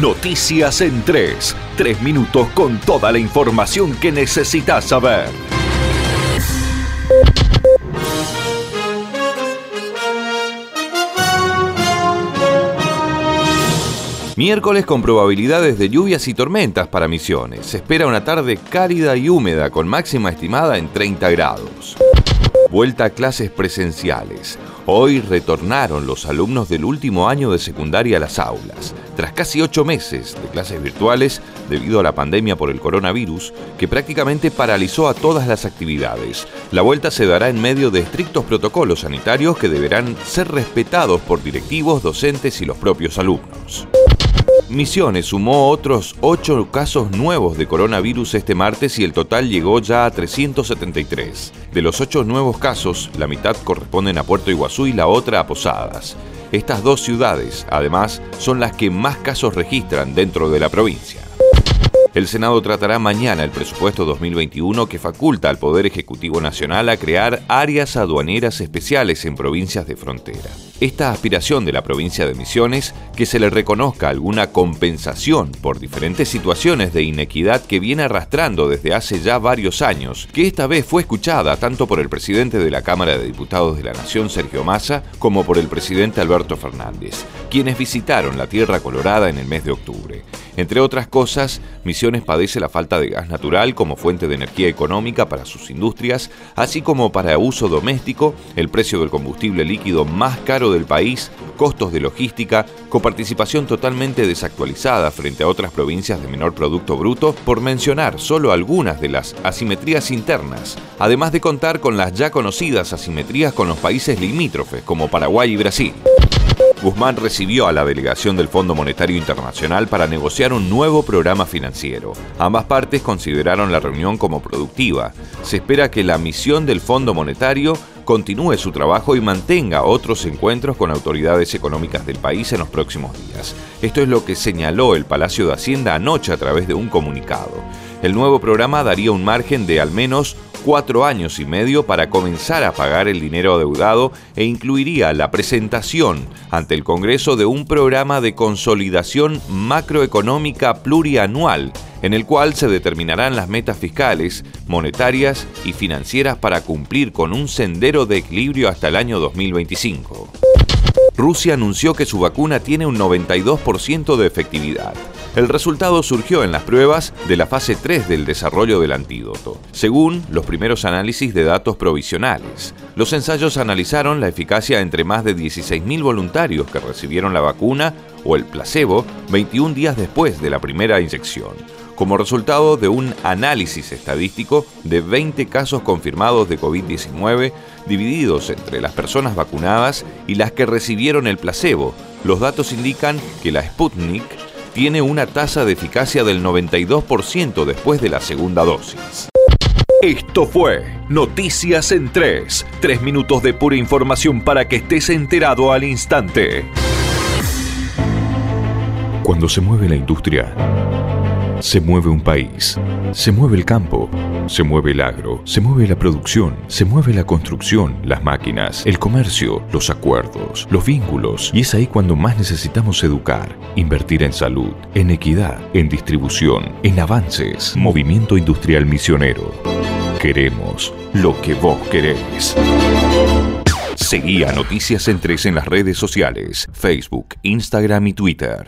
Noticias en 3. Tres minutos con toda la información que necesitas saber. Miércoles con probabilidades de lluvias y tormentas para Misiones. Se espera una tarde cálida y húmeda con máxima estimada en 30 grados. Vuelta a clases presenciales. Hoy retornaron los alumnos del último año de secundaria a las aulas, tras casi ocho meses de clases virtuales debido a la pandemia por el coronavirus, que prácticamente paralizó a todas las actividades. La vuelta se dará en medio de estrictos protocolos sanitarios que deberán ser respetados por directivos, docentes y los propios alumnos. Misiones sumó otros 8 casos nuevos de coronavirus este martes y el total llegó ya a 373. De los 8 nuevos casos, la mitad corresponden a Puerto Iguazú y la otra a Posadas. Estas dos ciudades, además, son las que más casos registran dentro de la provincia. El Senado tratará mañana el presupuesto 2021 que faculta al Poder Ejecutivo Nacional a crear áreas aduaneras especiales en provincias de frontera. Esta aspiración de la provincia de Misiones, que se le reconozca alguna compensación por diferentes situaciones de inequidad que viene arrastrando desde hace ya varios años, que esta vez fue escuchada tanto por el presidente de la Cámara de Diputados de la Nación, Sergio Massa, como por el presidente Alberto Fernández, quienes visitaron la Tierra Colorada en el mes de octubre. Entre otras cosas, Misiones padece la falta de gas natural como fuente de energía económica para sus industrias, así como para uso doméstico, el precio del combustible líquido más caro del país, costos de logística, coparticipación totalmente desactualizada frente a otras provincias de menor Producto Bruto, por mencionar solo algunas de las asimetrías internas, además de contar con las ya conocidas asimetrías con los países limítrofes como Paraguay y Brasil. Guzmán recibió a la delegación del Fondo Monetario Internacional para negociar un nuevo programa financiero. Ambas partes consideraron la reunión como productiva. Se espera que la misión del Fondo Monetario continúe su trabajo y mantenga otros encuentros con autoridades económicas del país en los próximos días. Esto es lo que señaló el Palacio de Hacienda anoche a través de un comunicado. El nuevo programa daría un margen de al menos cuatro años y medio para comenzar a pagar el dinero adeudado e incluiría la presentación ante el Congreso de un programa de consolidación macroeconómica plurianual en el cual se determinarán las metas fiscales, monetarias y financieras para cumplir con un sendero de equilibrio hasta el año 2025. Rusia anunció que su vacuna tiene un 92% de efectividad. El resultado surgió en las pruebas de la fase 3 del desarrollo del antídoto, según los primeros análisis de datos provisionales. Los ensayos analizaron la eficacia entre más de 16.000 voluntarios que recibieron la vacuna o el placebo 21 días después de la primera inyección como resultado de un análisis estadístico de 20 casos confirmados de COVID-19 divididos entre las personas vacunadas y las que recibieron el placebo. Los datos indican que la Sputnik tiene una tasa de eficacia del 92% después de la segunda dosis. Esto fue Noticias en 3. Tres minutos de pura información para que estés enterado al instante. Cuando se mueve la industria, se mueve un país, se mueve el campo, se mueve el agro, se mueve la producción, se mueve la construcción, las máquinas, el comercio, los acuerdos, los vínculos. Y es ahí cuando más necesitamos educar, invertir en salud, en equidad, en distribución, en avances. Movimiento Industrial Misionero. Queremos lo que vos querés. Seguí a Noticias en Tres en las redes sociales, Facebook, Instagram y Twitter.